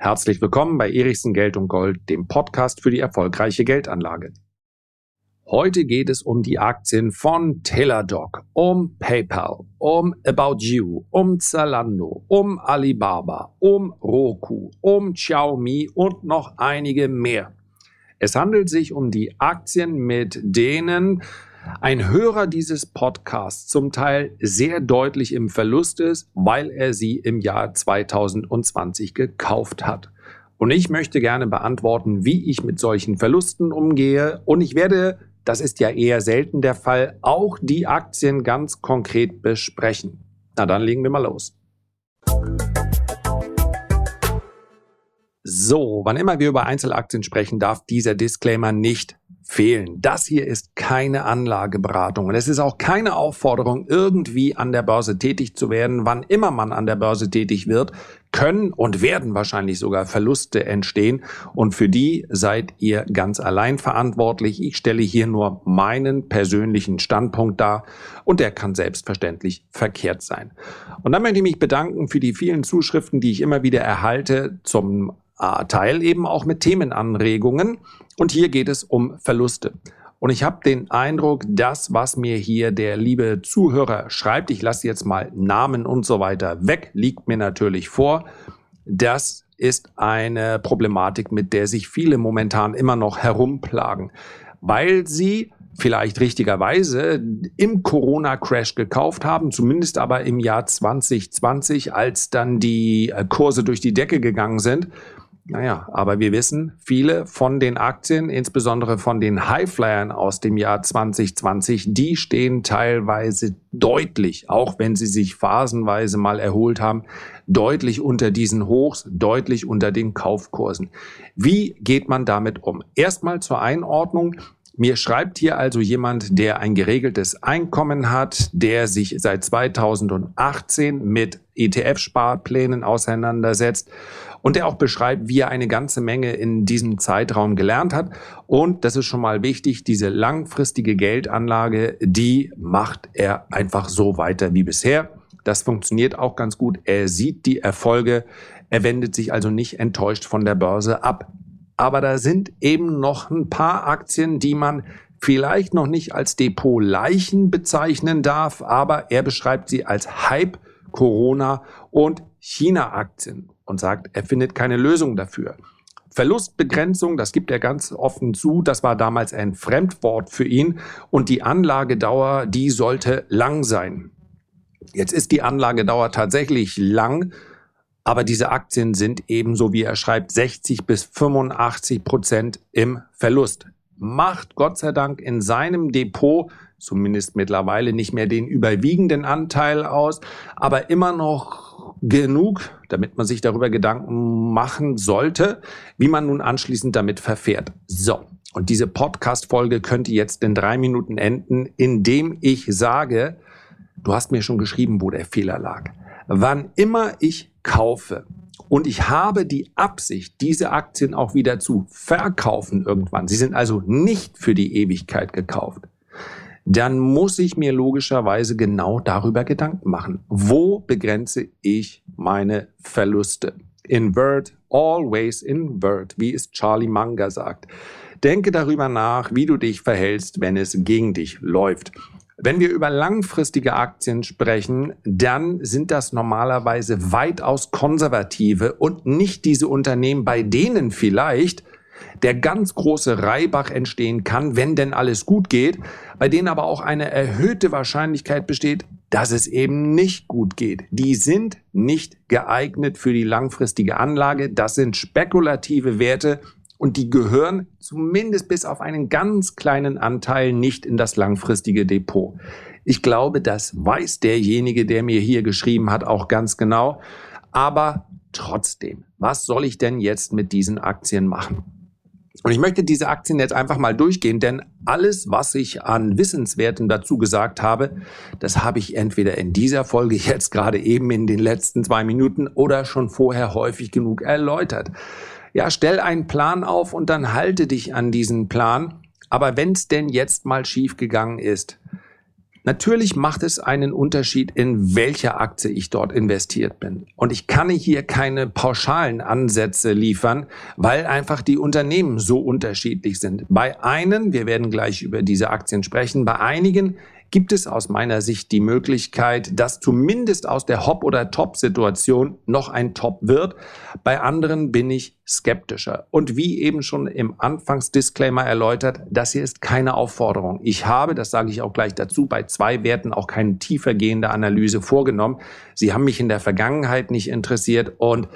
Herzlich willkommen bei Erichsen Geld und Gold, dem Podcast für die erfolgreiche Geldanlage. Heute geht es um die Aktien von Teladoc, um PayPal, um About You, um Zalando, um Alibaba, um Roku, um Xiaomi und noch einige mehr. Es handelt sich um die Aktien, mit denen ein Hörer dieses Podcasts zum Teil sehr deutlich im Verlust ist, weil er sie im Jahr 2020 gekauft hat. Und ich möchte gerne beantworten, wie ich mit solchen Verlusten umgehe. Und ich werde, das ist ja eher selten der Fall, auch die Aktien ganz konkret besprechen. Na dann legen wir mal los. So, wann immer wir über Einzelaktien sprechen, darf dieser Disclaimer nicht fehlen. Das hier ist keine Anlageberatung und es ist auch keine Aufforderung, irgendwie an der Börse tätig zu werden. Wann immer man an der Börse tätig wird, können und werden wahrscheinlich sogar Verluste entstehen und für die seid ihr ganz allein verantwortlich. Ich stelle hier nur meinen persönlichen Standpunkt dar und der kann selbstverständlich verkehrt sein. Und dann möchte ich mich bedanken für die vielen Zuschriften, die ich immer wieder erhalte zum äh, Teil eben auch mit Themenanregungen. Und hier geht es um Verluste. Und ich habe den Eindruck, das, was mir hier der liebe Zuhörer schreibt, ich lasse jetzt mal Namen und so weiter weg, liegt mir natürlich vor. Das ist eine Problematik, mit der sich viele momentan immer noch herumplagen, weil sie vielleicht richtigerweise im Corona-Crash gekauft haben, zumindest aber im Jahr 2020, als dann die äh, Kurse durch die Decke gegangen sind naja, aber wir wissen, viele von den Aktien, insbesondere von den Highflyern aus dem Jahr 2020, die stehen teilweise deutlich, auch wenn sie sich phasenweise mal erholt haben, deutlich unter diesen Hochs, deutlich unter den Kaufkursen. Wie geht man damit um? Erstmal zur Einordnung. Mir schreibt hier also jemand, der ein geregeltes Einkommen hat, der sich seit 2018 mit ETF-Sparplänen auseinandersetzt und der auch beschreibt, wie er eine ganze Menge in diesem Zeitraum gelernt hat. Und das ist schon mal wichtig, diese langfristige Geldanlage, die macht er einfach so weiter wie bisher. Das funktioniert auch ganz gut. Er sieht die Erfolge. Er wendet sich also nicht enttäuscht von der Börse ab. Aber da sind eben noch ein paar Aktien, die man vielleicht noch nicht als Depot-Leichen bezeichnen darf, aber er beschreibt sie als Hype, Corona und China-Aktien und sagt, er findet keine Lösung dafür. Verlustbegrenzung, das gibt er ganz offen zu, das war damals ein Fremdwort für ihn und die Anlagedauer, die sollte lang sein. Jetzt ist die Anlagedauer tatsächlich lang, aber diese Aktien sind ebenso, wie er schreibt, 60 bis 85 Prozent im Verlust. Macht Gott sei Dank in seinem Depot zumindest mittlerweile nicht mehr den überwiegenden Anteil aus, aber immer noch genug, damit man sich darüber Gedanken machen sollte, wie man nun anschließend damit verfährt. So. Und diese Podcast-Folge könnte jetzt in drei Minuten enden, indem ich sage, du hast mir schon geschrieben, wo der Fehler lag. Wann immer ich kaufe und ich habe die Absicht, diese Aktien auch wieder zu verkaufen irgendwann, sie sind also nicht für die Ewigkeit gekauft, dann muss ich mir logischerweise genau darüber Gedanken machen. Wo begrenze ich meine Verluste? Invert, always invert, wie es Charlie Munger sagt. Denke darüber nach, wie du dich verhältst, wenn es gegen dich läuft. Wenn wir über langfristige Aktien sprechen, dann sind das normalerweise weitaus konservative und nicht diese Unternehmen, bei denen vielleicht der ganz große Reibach entstehen kann, wenn denn alles gut geht, bei denen aber auch eine erhöhte Wahrscheinlichkeit besteht, dass es eben nicht gut geht. Die sind nicht geeignet für die langfristige Anlage. Das sind spekulative Werte und die gehören zumindest bis auf einen ganz kleinen Anteil nicht in das langfristige Depot. Ich glaube, das weiß derjenige, der mir hier geschrieben hat, auch ganz genau. Aber trotzdem, was soll ich denn jetzt mit diesen Aktien machen? Und ich möchte diese Aktien jetzt einfach mal durchgehen, denn alles, was ich an Wissenswerten dazu gesagt habe, das habe ich entweder in dieser Folge jetzt gerade eben in den letzten zwei Minuten oder schon vorher häufig genug erläutert. Ja, stell einen Plan auf und dann halte dich an diesen Plan. Aber wenn es denn jetzt mal schief gegangen ist, Natürlich macht es einen Unterschied, in welcher Aktie ich dort investiert bin. Und ich kann hier keine pauschalen Ansätze liefern, weil einfach die Unternehmen so unterschiedlich sind. Bei einen, wir werden gleich über diese Aktien sprechen, bei einigen gibt es aus meiner Sicht die Möglichkeit, dass zumindest aus der Hop- oder Top-Situation noch ein Top wird. Bei anderen bin ich skeptischer. Und wie eben schon im Anfangsdisclaimer erläutert, das hier ist keine Aufforderung. Ich habe, das sage ich auch gleich dazu, bei zwei Werten auch keine tiefergehende Analyse vorgenommen. Sie haben mich in der Vergangenheit nicht interessiert und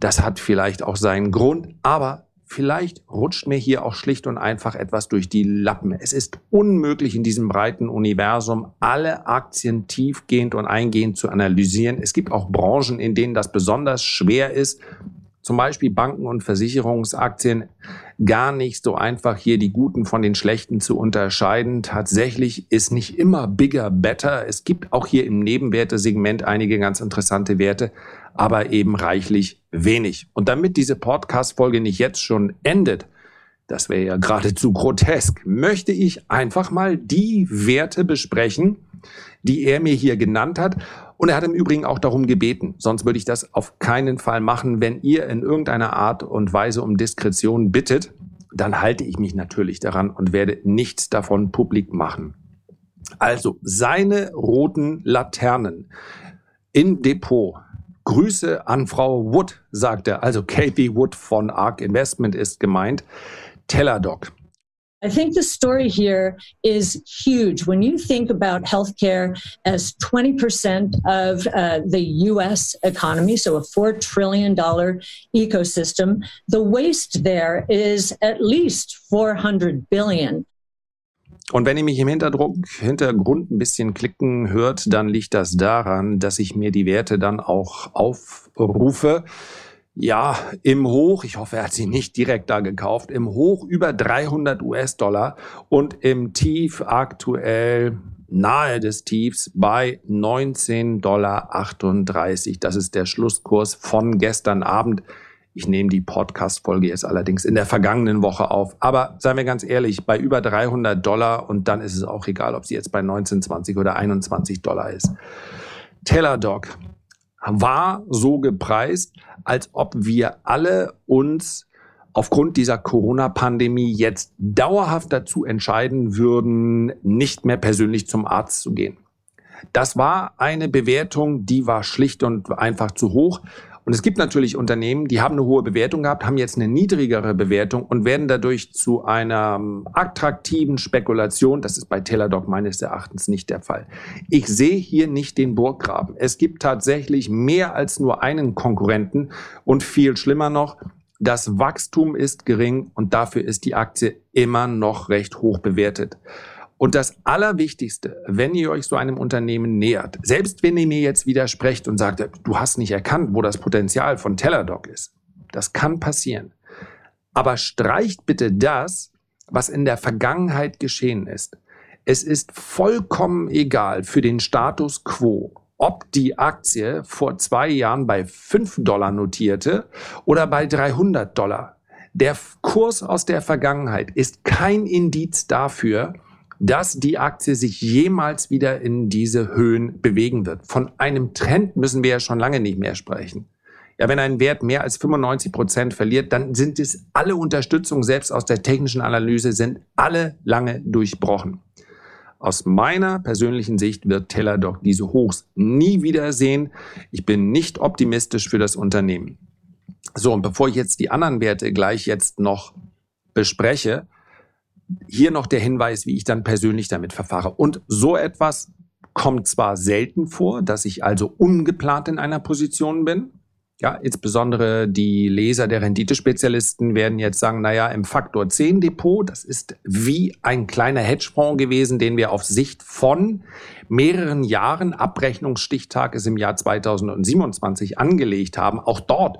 das hat vielleicht auch seinen Grund, aber Vielleicht rutscht mir hier auch schlicht und einfach etwas durch die Lappen. Es ist unmöglich in diesem breiten Universum alle Aktien tiefgehend und eingehend zu analysieren. Es gibt auch Branchen, in denen das besonders schwer ist. Zum Beispiel Banken und Versicherungsaktien gar nicht so einfach hier die guten von den schlechten zu unterscheiden. Tatsächlich ist nicht immer bigger better. Es gibt auch hier im Nebenwertesegment einige ganz interessante Werte, aber eben reichlich wenig. Und damit diese Podcast-Folge nicht jetzt schon endet, das wäre ja geradezu grotesk, möchte ich einfach mal die Werte besprechen, die er mir hier genannt hat. Und er hat im Übrigen auch darum gebeten, sonst würde ich das auf keinen Fall machen. Wenn ihr in irgendeiner Art und Weise um Diskretion bittet, dann halte ich mich natürlich daran und werde nichts davon publik machen. Also seine roten Laternen im Depot Grüße an Frau Wood, sagt er. Also Kathy Wood von ARK Investment ist gemeint. Teladoc. I think the story here is huge. When you think about healthcare as 20% of uh, the US economy, so a $4 trillion ecosystem, the waste there is at least 400 billion. Und wenn ihr mich im Hintergrund, Hintergrund ein bisschen klicken hört, dann liegt das daran, dass ich mir die Werte dann auch aufrufe. Ja, im Hoch, ich hoffe, er hat sie nicht direkt da gekauft, im Hoch über 300 US-Dollar und im Tief aktuell nahe des Tiefs bei 19,38 Dollar. Das ist der Schlusskurs von gestern Abend. Ich nehme die Podcast-Folge jetzt allerdings in der vergangenen Woche auf. Aber seien wir ganz ehrlich, bei über 300 Dollar und dann ist es auch egal, ob sie jetzt bei 19, 20 oder 21 Dollar ist. Teladoc war so gepreist, als ob wir alle uns aufgrund dieser Corona-Pandemie jetzt dauerhaft dazu entscheiden würden, nicht mehr persönlich zum Arzt zu gehen. Das war eine Bewertung, die war schlicht und einfach zu hoch. Und es gibt natürlich Unternehmen, die haben eine hohe Bewertung gehabt, haben jetzt eine niedrigere Bewertung und werden dadurch zu einer ähm, attraktiven Spekulation. Das ist bei Teladoc meines Erachtens nicht der Fall. Ich sehe hier nicht den Burggraben. Es gibt tatsächlich mehr als nur einen Konkurrenten und viel schlimmer noch, das Wachstum ist gering und dafür ist die Aktie immer noch recht hoch bewertet. Und das Allerwichtigste, wenn ihr euch so einem Unternehmen nähert, selbst wenn ihr mir jetzt widersprecht und sagt, du hast nicht erkannt, wo das Potenzial von Teladoc ist, das kann passieren. Aber streicht bitte das, was in der Vergangenheit geschehen ist. Es ist vollkommen egal für den Status quo, ob die Aktie vor zwei Jahren bei 5 Dollar notierte oder bei 300 Dollar. Der Kurs aus der Vergangenheit ist kein Indiz dafür, dass die Aktie sich jemals wieder in diese Höhen bewegen wird. Von einem Trend müssen wir ja schon lange nicht mehr sprechen. Ja, wenn ein Wert mehr als 95 Prozent verliert, dann sind es alle Unterstützungen, selbst aus der technischen Analyse, sind alle lange durchbrochen. Aus meiner persönlichen Sicht wird Teladoc diese Hochs nie wieder sehen. Ich bin nicht optimistisch für das Unternehmen. So, und bevor ich jetzt die anderen Werte gleich jetzt noch bespreche, hier noch der Hinweis, wie ich dann persönlich damit verfahre. Und so etwas kommt zwar selten vor, dass ich also ungeplant in einer Position bin, ja, insbesondere die Leser der Renditespezialisten werden jetzt sagen, naja, im Faktor 10 Depot, das ist wie ein kleiner Hedgefonds gewesen, den wir auf Sicht von mehreren Jahren, Abrechnungsstichtag ist im Jahr 2027 angelegt haben. Auch dort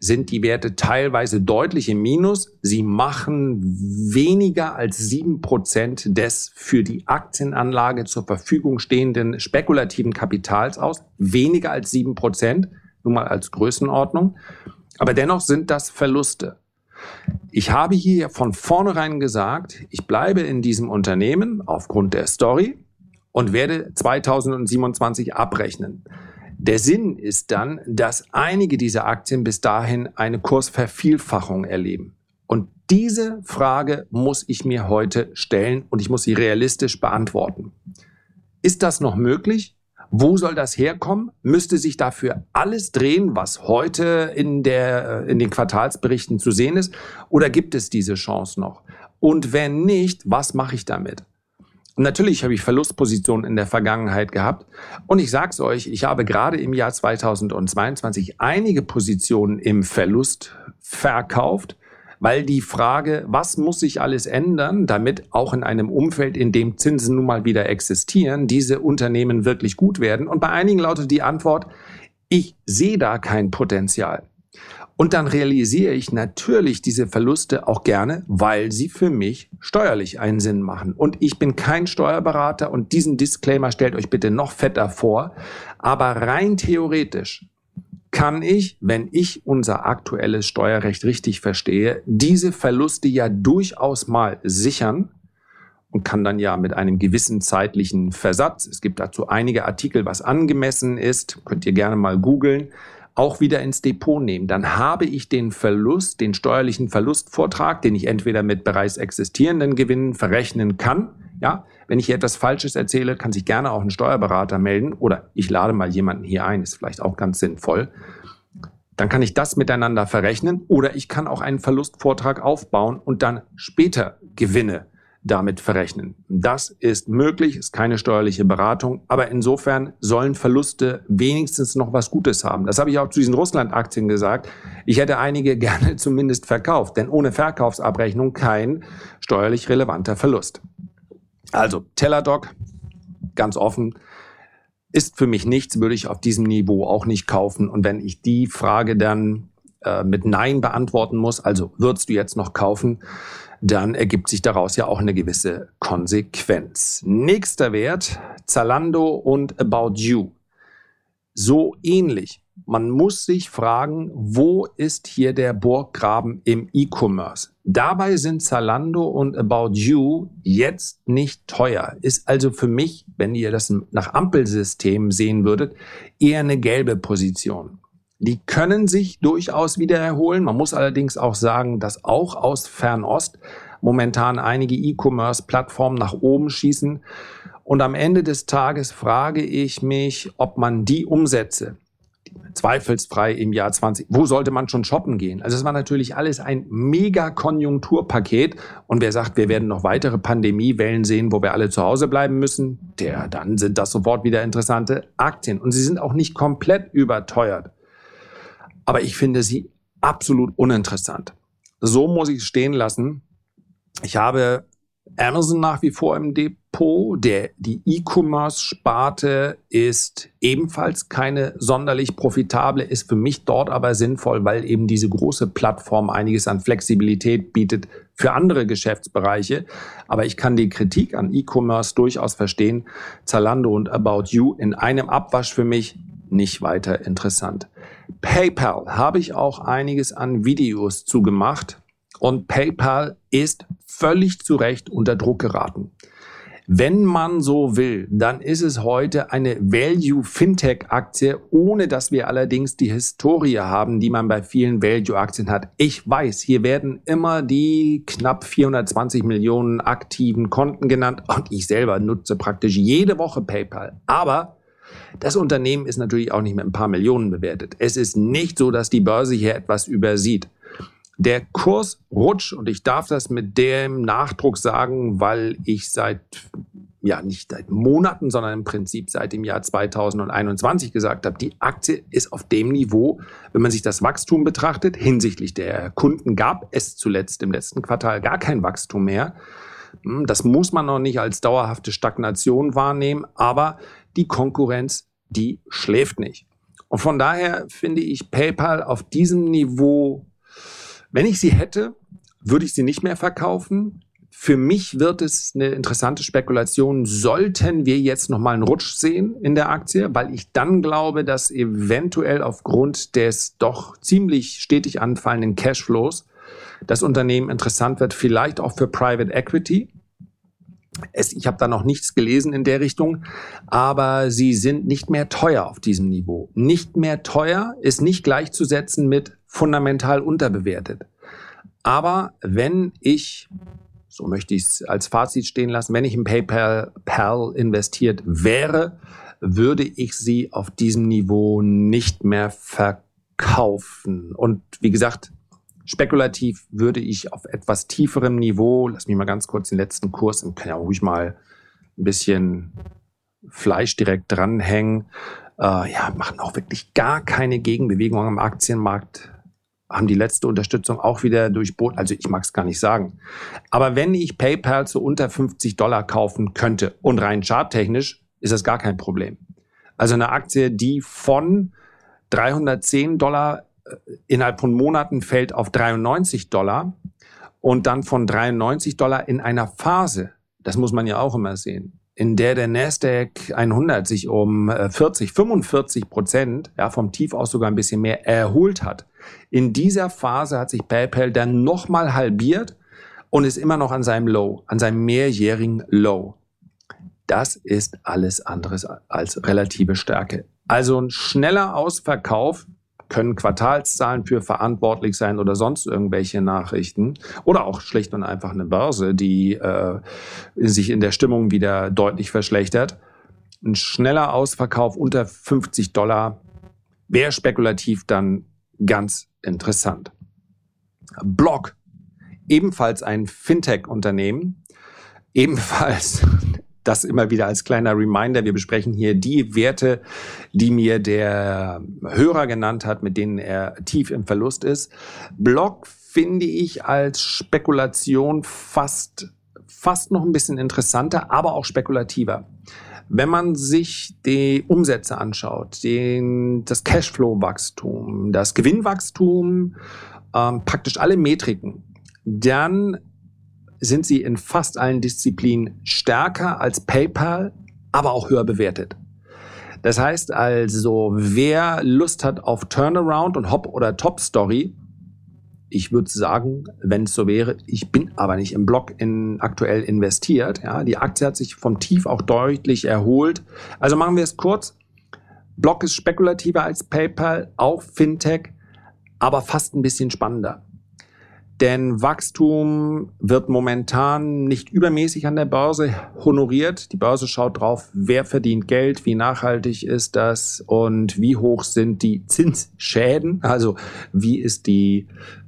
sind die Werte teilweise deutlich im Minus. Sie machen weniger als sieben Prozent des für die Aktienanlage zur Verfügung stehenden spekulativen Kapitals aus. Weniger als sieben Prozent nun mal als Größenordnung. Aber dennoch sind das Verluste. Ich habe hier von vornherein gesagt, ich bleibe in diesem Unternehmen aufgrund der Story und werde 2027 abrechnen. Der Sinn ist dann, dass einige dieser Aktien bis dahin eine Kursvervielfachung erleben. Und diese Frage muss ich mir heute stellen und ich muss sie realistisch beantworten. Ist das noch möglich? Wo soll das herkommen? Müsste sich dafür alles drehen, was heute in, der, in den Quartalsberichten zu sehen ist? Oder gibt es diese Chance noch? Und wenn nicht, was mache ich damit? Natürlich habe ich Verlustpositionen in der Vergangenheit gehabt. Und ich sage es euch, ich habe gerade im Jahr 2022 einige Positionen im Verlust verkauft, weil die Frage, was muss sich alles ändern, damit auch in einem Umfeld, in dem Zinsen nun mal wieder existieren, diese Unternehmen wirklich gut werden. Und bei einigen lautet die Antwort, ich sehe da kein Potenzial. Und dann realisiere ich natürlich diese Verluste auch gerne, weil sie für mich steuerlich einen Sinn machen. Und ich bin kein Steuerberater und diesen Disclaimer stellt euch bitte noch fetter vor. Aber rein theoretisch kann ich, wenn ich unser aktuelles Steuerrecht richtig verstehe, diese Verluste ja durchaus mal sichern und kann dann ja mit einem gewissen zeitlichen Versatz, es gibt dazu einige Artikel, was angemessen ist, könnt ihr gerne mal googeln, auch wieder ins Depot nehmen. Dann habe ich den Verlust, den steuerlichen Verlustvortrag, den ich entweder mit bereits existierenden Gewinnen verrechnen kann. Ja, wenn ich hier etwas Falsches erzähle, kann sich gerne auch ein Steuerberater melden oder ich lade mal jemanden hier ein, ist vielleicht auch ganz sinnvoll. Dann kann ich das miteinander verrechnen oder ich kann auch einen Verlustvortrag aufbauen und dann später Gewinne damit verrechnen. Das ist möglich, ist keine steuerliche Beratung, aber insofern sollen Verluste wenigstens noch was Gutes haben. Das habe ich auch zu diesen Russland-Aktien gesagt. Ich hätte einige gerne zumindest verkauft, denn ohne Verkaufsabrechnung kein steuerlich relevanter Verlust. Also Teladoc, ganz offen, ist für mich nichts, würde ich auf diesem Niveau auch nicht kaufen. Und wenn ich die Frage dann äh, mit Nein beantworten muss, also würdest du jetzt noch kaufen, dann ergibt sich daraus ja auch eine gewisse Konsequenz. Nächster Wert, Zalando und About You. So ähnlich. Man muss sich fragen, wo ist hier der Burggraben im E-Commerce? Dabei sind Zalando und About You jetzt nicht teuer. Ist also für mich, wenn ihr das nach Ampelsystem sehen würdet, eher eine gelbe Position. Die können sich durchaus wieder erholen. Man muss allerdings auch sagen, dass auch aus Fernost momentan einige E-Commerce-Plattformen nach oben schießen. Und am Ende des Tages frage ich mich, ob man die Umsätze, zweifelsfrei im Jahr 20, wo sollte man schon shoppen gehen? Also es war natürlich alles ein mega Konjunkturpaket. Und wer sagt, wir werden noch weitere Pandemiewellen sehen, wo wir alle zu Hause bleiben müssen, der, dann sind das sofort wieder interessante Aktien. Und sie sind auch nicht komplett überteuert aber ich finde sie absolut uninteressant. So muss ich es stehen lassen. Ich habe Amazon nach wie vor im Depot. Der, die E-Commerce-Sparte ist ebenfalls keine sonderlich profitable, ist für mich dort aber sinnvoll, weil eben diese große Plattform einiges an Flexibilität bietet für andere Geschäftsbereiche. Aber ich kann die Kritik an E-Commerce durchaus verstehen. Zalando und About You in einem Abwasch für mich nicht weiter interessant. PayPal habe ich auch einiges an Videos zugemacht und PayPal ist völlig zu Recht unter Druck geraten. Wenn man so will, dann ist es heute eine Value-Fintech-Aktie, ohne dass wir allerdings die Historie haben, die man bei vielen Value-Aktien hat. Ich weiß, hier werden immer die knapp 420 Millionen aktiven Konten genannt und ich selber nutze praktisch jede Woche PayPal. Aber das Unternehmen ist natürlich auch nicht mit ein paar Millionen bewertet. Es ist nicht so, dass die Börse hier etwas übersieht. Der Kurs rutscht und ich darf das mit dem Nachdruck sagen, weil ich seit, ja, nicht seit Monaten, sondern im Prinzip seit dem Jahr 2021 gesagt habe, die Aktie ist auf dem Niveau, wenn man sich das Wachstum betrachtet, hinsichtlich der Kunden gab es zuletzt im letzten Quartal gar kein Wachstum mehr. Hm, das muss man noch nicht als dauerhafte Stagnation wahrnehmen, aber die Konkurrenz, die schläft nicht. Und von daher finde ich PayPal auf diesem Niveau, wenn ich sie hätte, würde ich sie nicht mehr verkaufen. Für mich wird es eine interessante Spekulation, sollten wir jetzt nochmal einen Rutsch sehen in der Aktie, weil ich dann glaube, dass eventuell aufgrund des doch ziemlich stetig anfallenden Cashflows das Unternehmen interessant wird, vielleicht auch für Private Equity. Es, ich habe da noch nichts gelesen in der Richtung, aber sie sind nicht mehr teuer auf diesem Niveau. Nicht mehr teuer ist nicht gleichzusetzen mit fundamental unterbewertet. Aber wenn ich, so möchte ich es als Fazit stehen lassen, wenn ich in PayPal Pal investiert wäre, würde ich sie auf diesem Niveau nicht mehr verkaufen. Und wie gesagt, spekulativ würde ich auf etwas tieferem Niveau, lass mich mal ganz kurz den letzten Kurs, und kann ja ruhig mal ein bisschen Fleisch direkt dranhängen. Äh, ja, machen auch wirklich gar keine Gegenbewegung am Aktienmarkt haben die letzte Unterstützung auch wieder durchbohrt. Also ich mag es gar nicht sagen. Aber wenn ich PayPal zu unter 50 Dollar kaufen könnte und rein charttechnisch ist das gar kein Problem. Also eine Aktie, die von 310 Dollar äh, innerhalb von Monaten fällt auf 93 Dollar und dann von 93 Dollar in einer Phase, das muss man ja auch immer sehen, in der der Nasdaq 100 sich um 40, äh, 45 Prozent, ja, vom Tief aus sogar ein bisschen mehr erholt hat. In dieser Phase hat sich PayPal dann nochmal halbiert und ist immer noch an seinem Low, an seinem mehrjährigen Low. Das ist alles anderes als relative Stärke. Also ein schneller Ausverkauf können Quartalszahlen für verantwortlich sein oder sonst irgendwelche Nachrichten oder auch schlicht und einfach eine Börse, die äh, sich in der Stimmung wieder deutlich verschlechtert. Ein schneller Ausverkauf unter 50 Dollar wäre spekulativ dann ganz interessant. Block, ebenfalls ein Fintech-Unternehmen, ebenfalls das immer wieder als kleiner Reminder. Wir besprechen hier die Werte, die mir der Hörer genannt hat, mit denen er tief im Verlust ist. Block finde ich als Spekulation fast, fast noch ein bisschen interessanter, aber auch spekulativer. Wenn man sich die Umsätze anschaut, den, das Cashflow-Wachstum, das Gewinnwachstum, ähm, praktisch alle Metriken, dann sind sie in fast allen Disziplinen stärker als PayPal, aber auch höher bewertet. Das heißt also, wer Lust hat auf Turnaround und Hop- oder Top-Story, ich würde sagen, wenn es so wäre, ich bin aber nicht im Block in, aktuell investiert. Ja, die Aktie hat sich vom Tief auch deutlich erholt. Also machen wir es kurz. Block ist spekulativer als PayPal, auch Fintech, aber fast ein bisschen spannender. Denn Wachstum wird momentan nicht übermäßig an der Börse honoriert. Die Börse schaut drauf, wer verdient Geld, wie nachhaltig ist das und wie hoch sind die Zinsschäden. Also wie ist die,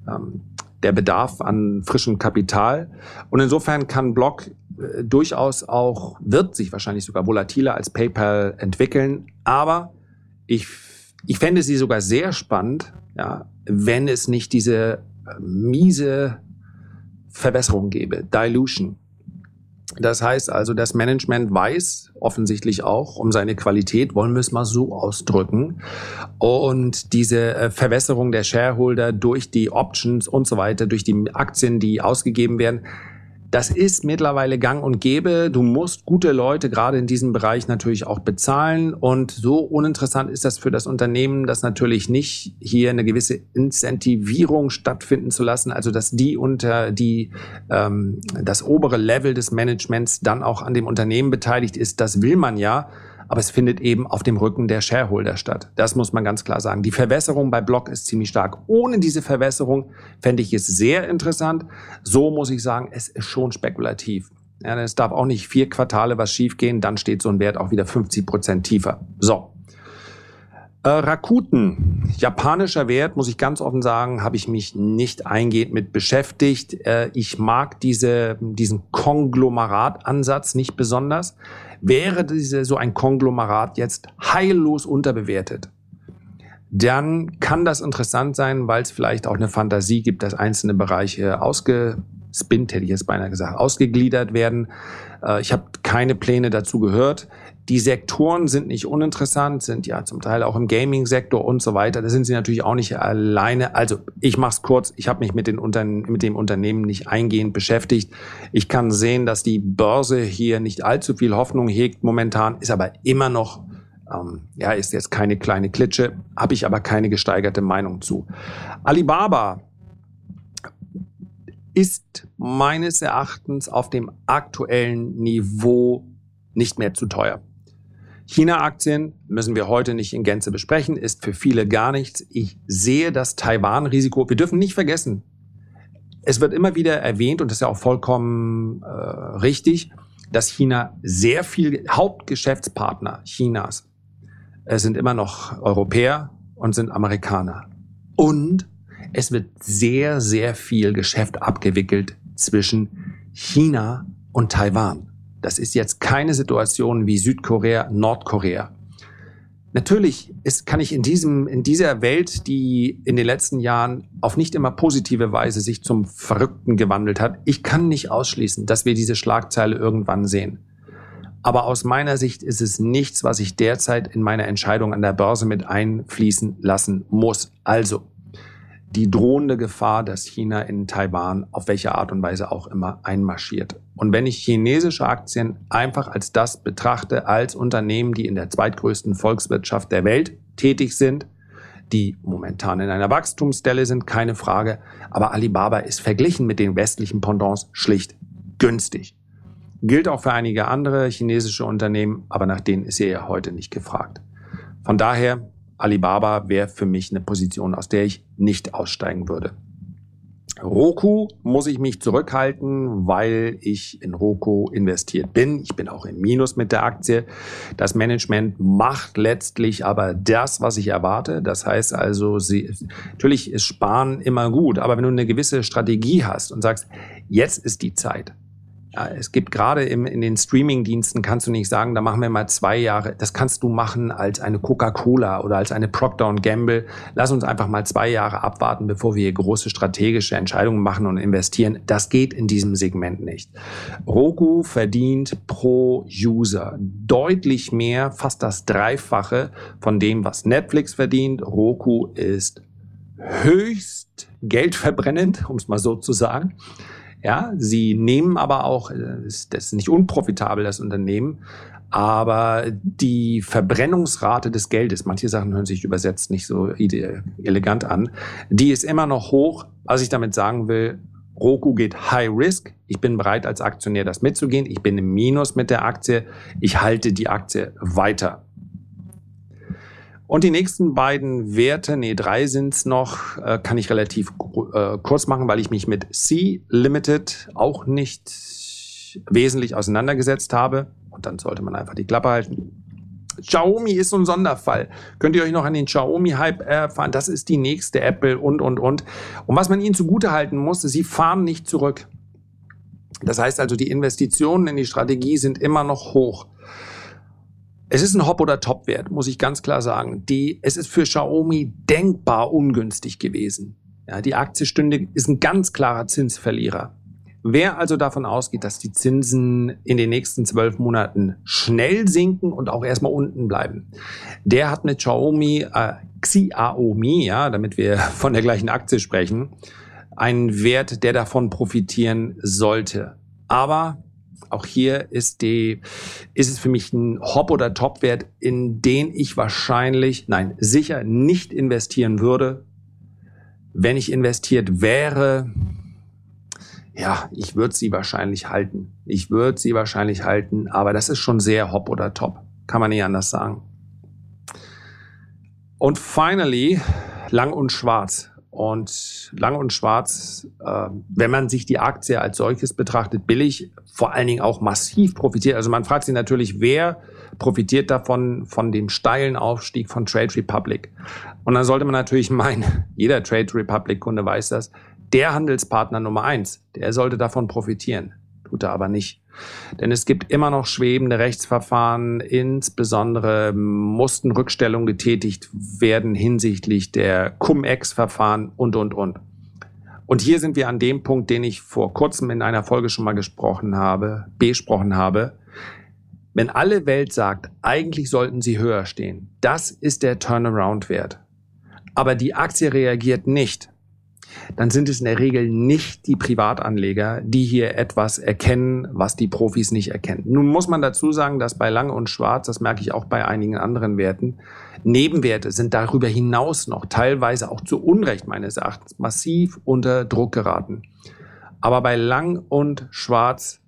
ähm, der Bedarf an frischem Kapital. Und insofern kann Block äh, durchaus auch, wird sich wahrscheinlich sogar volatiler als PayPal entwickeln. Aber ich, ich fände sie sogar sehr spannend, ja, wenn es nicht diese miese Verbesserung gebe, Dilution. Das heißt also, das Management weiß offensichtlich auch um seine Qualität, wollen wir es mal so ausdrücken. Und diese äh, Verwässerung der Shareholder durch die Options und so weiter, durch die Aktien, die ausgegeben werden, das ist mittlerweile gang und gäbe. Du musst gute Leute gerade in diesem Bereich natürlich auch bezahlen. Und so uninteressant ist das für das Unternehmen, das natürlich nicht hier eine gewisse Incentivierung stattfinden zu lassen. Also dass die unter die ähm, das obere Level des Managements dann auch an dem Unternehmen beteiligt ist. Das will man ja aber es findet eben auf dem Rücken der Shareholder statt. Das muss man ganz klar sagen. Die Verwässerung bei Block ist ziemlich stark. Ohne diese Verwässerung fände ich es sehr interessant. So muss ich sagen, es ist schon spekulativ. Ja, es darf auch nicht vier Quartale was schiefgehen, dann steht so ein Wert auch wieder 50 Prozent tiefer. So. Äh, Rakuten, japanischer Wert, muss ich ganz offen sagen, habe ich mich nicht eingehend mit beschäftigt. Äh, ich mag diese, diesen Konglomeratsatz nicht besonders. Wäre diese, so ein Konglomerat jetzt heillos unterbewertet, dann kann das interessant sein, weil es vielleicht auch eine Fantasie gibt, dass einzelne Bereiche ausgespinnt, hätte ich jetzt beinahe gesagt, ausgegliedert werden. Äh, ich habe keine Pläne dazu gehört. Die Sektoren sind nicht uninteressant, sind ja zum Teil auch im Gaming-Sektor und so weiter. Da sind sie natürlich auch nicht alleine. Also ich mache es kurz, ich habe mich mit, den mit dem Unternehmen nicht eingehend beschäftigt. Ich kann sehen, dass die Börse hier nicht allzu viel Hoffnung hegt momentan, ist aber immer noch, ähm, ja, ist jetzt keine kleine Klitsche, habe ich aber keine gesteigerte Meinung zu. Alibaba ist meines Erachtens auf dem aktuellen Niveau nicht mehr zu teuer. China-Aktien müssen wir heute nicht in Gänze besprechen, ist für viele gar nichts. Ich sehe das Taiwan-Risiko. Wir dürfen nicht vergessen, es wird immer wieder erwähnt, und das ist ja auch vollkommen äh, richtig, dass China sehr viel Hauptgeschäftspartner Chinas es sind immer noch Europäer und sind Amerikaner. Und es wird sehr, sehr viel Geschäft abgewickelt zwischen China und Taiwan. Das ist jetzt keine Situation wie Südkorea, Nordkorea. Natürlich ist, kann ich in diesem, in dieser Welt, die in den letzten Jahren auf nicht immer positive Weise sich zum Verrückten gewandelt hat, ich kann nicht ausschließen, dass wir diese Schlagzeile irgendwann sehen. Aber aus meiner Sicht ist es nichts, was ich derzeit in meine Entscheidung an der Börse mit einfließen lassen muss. Also, die drohende Gefahr, dass China in Taiwan auf welche Art und Weise auch immer einmarschiert. Und wenn ich chinesische Aktien einfach als das betrachte, als Unternehmen, die in der zweitgrößten Volkswirtschaft der Welt tätig sind, die momentan in einer Wachstumsstelle sind, keine Frage, aber Alibaba ist verglichen mit den westlichen Pendants schlicht günstig. Gilt auch für einige andere chinesische Unternehmen, aber nach denen ist ihr ja heute nicht gefragt. Von daher Alibaba wäre für mich eine Position, aus der ich nicht aussteigen würde. Roku muss ich mich zurückhalten, weil ich in Roku investiert bin. Ich bin auch im Minus mit der Aktie. Das Management macht letztlich aber das, was ich erwarte. Das heißt also, sie, natürlich ist Sparen immer gut, aber wenn du eine gewisse Strategie hast und sagst, jetzt ist die Zeit, es gibt gerade im, in den Streaming-Diensten, kannst du nicht sagen, da machen wir mal zwei Jahre. Das kannst du machen als eine Coca-Cola oder als eine Procter Gamble. Lass uns einfach mal zwei Jahre abwarten, bevor wir hier große strategische Entscheidungen machen und investieren. Das geht in diesem Segment nicht. Roku verdient pro User deutlich mehr, fast das Dreifache von dem, was Netflix verdient. Roku ist höchst geldverbrennend, um es mal so zu sagen. Ja, sie nehmen aber auch, äh, das ist nicht unprofitabel, das Unternehmen, aber die Verbrennungsrate des Geldes, manche Sachen hören sich übersetzt nicht so elegant an, die ist immer noch hoch. Was ich damit sagen will, Roku geht High Risk. Ich bin bereit, als Aktionär das mitzugehen. Ich bin im Minus mit der Aktie. Ich halte die Aktie weiter. Und die nächsten beiden Werte, nee, drei sind's noch, äh, kann ich relativ äh, kurz machen, weil ich mich mit C Limited auch nicht wesentlich auseinandergesetzt habe. Und dann sollte man einfach die Klappe halten. Xiaomi ist so ein Sonderfall. Könnt ihr euch noch an den Xiaomi-Hype erfahren? Das ist die nächste Apple und, und, und. Und was man ihnen zugute halten muss, sie fahren nicht zurück. Das heißt also, die Investitionen in die Strategie sind immer noch hoch. Es ist ein Hop- oder Top-Wert, muss ich ganz klar sagen. Die, es ist für Xiaomi denkbar ungünstig gewesen. Ja, die Aktie stünde, ist ein ganz klarer Zinsverlierer. Wer also davon ausgeht, dass die Zinsen in den nächsten zwölf Monaten schnell sinken und auch erstmal unten bleiben, der hat mit Xiaomi, äh, Xiaomi, ja, damit wir von der gleichen Aktie sprechen, einen Wert, der davon profitieren sollte. Aber auch hier ist die, ist es für mich ein Hop- oder Top-Wert, in den ich wahrscheinlich, nein, sicher nicht investieren würde. Wenn ich investiert wäre, ja, ich würde sie wahrscheinlich halten. Ich würde sie wahrscheinlich halten, aber das ist schon sehr Hop oder Top. Kann man nicht anders sagen. Und finally, lang und schwarz. Und lang und schwarz, äh, wenn man sich die Aktie als solches betrachtet, billig, vor allen Dingen auch massiv profitiert. Also man fragt sich natürlich, wer profitiert davon, von dem steilen Aufstieg von Trade Republic. Und dann sollte man natürlich meinen, jeder Trade Republic Kunde weiß das, der Handelspartner Nummer eins, der sollte davon profitieren. Tut er aber nicht. Denn es gibt immer noch schwebende Rechtsverfahren, insbesondere mussten Rückstellungen getätigt werden hinsichtlich der Cum-Ex-Verfahren und, und, und. Und hier sind wir an dem Punkt, den ich vor kurzem in einer Folge schon mal gesprochen habe, besprochen habe. Wenn alle Welt sagt, eigentlich sollten sie höher stehen, das ist der Turnaround-Wert. Aber die Aktie reagiert nicht dann sind es in der Regel nicht die Privatanleger, die hier etwas erkennen, was die Profis nicht erkennen. Nun muss man dazu sagen, dass bei Lange und Schwarz, das merke ich auch bei einigen anderen Werten, Nebenwerte sind darüber hinaus noch teilweise auch zu Unrecht meines Erachtens massiv unter Druck geraten. Aber bei Lang und Schwarz,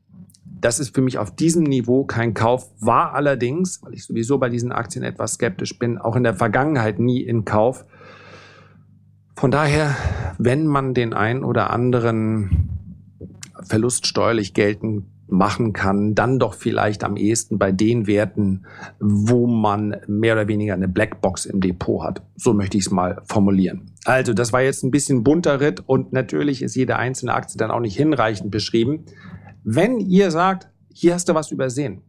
das ist für mich auf diesem Niveau kein Kauf, war allerdings, weil ich sowieso bei diesen Aktien etwas skeptisch bin, auch in der Vergangenheit nie in Kauf. Von daher, wenn man den ein oder anderen Verlust steuerlich geltend machen kann, dann doch vielleicht am ehesten bei den Werten, wo man mehr oder weniger eine Blackbox im Depot hat. So möchte ich es mal formulieren. Also, das war jetzt ein bisschen bunter Ritt und natürlich ist jede einzelne Aktie dann auch nicht hinreichend beschrieben. Wenn ihr sagt, hier hast du was übersehen,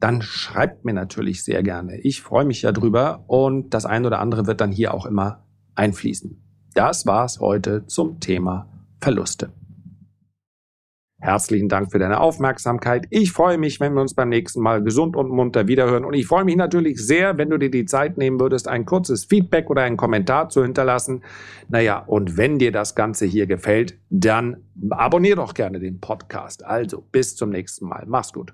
dann schreibt mir natürlich sehr gerne. Ich freue mich ja drüber und das eine oder andere wird dann hier auch immer einfließen. Das war's heute zum Thema Verluste. Herzlichen Dank für deine Aufmerksamkeit. Ich freue mich, wenn wir uns beim nächsten Mal gesund und munter wiederhören. Und ich freue mich natürlich sehr, wenn du dir die Zeit nehmen würdest, ein kurzes Feedback oder einen Kommentar zu hinterlassen. Naja, und wenn dir das Ganze hier gefällt, dann abonnier doch gerne den Podcast. Also bis zum nächsten Mal. Mach's gut.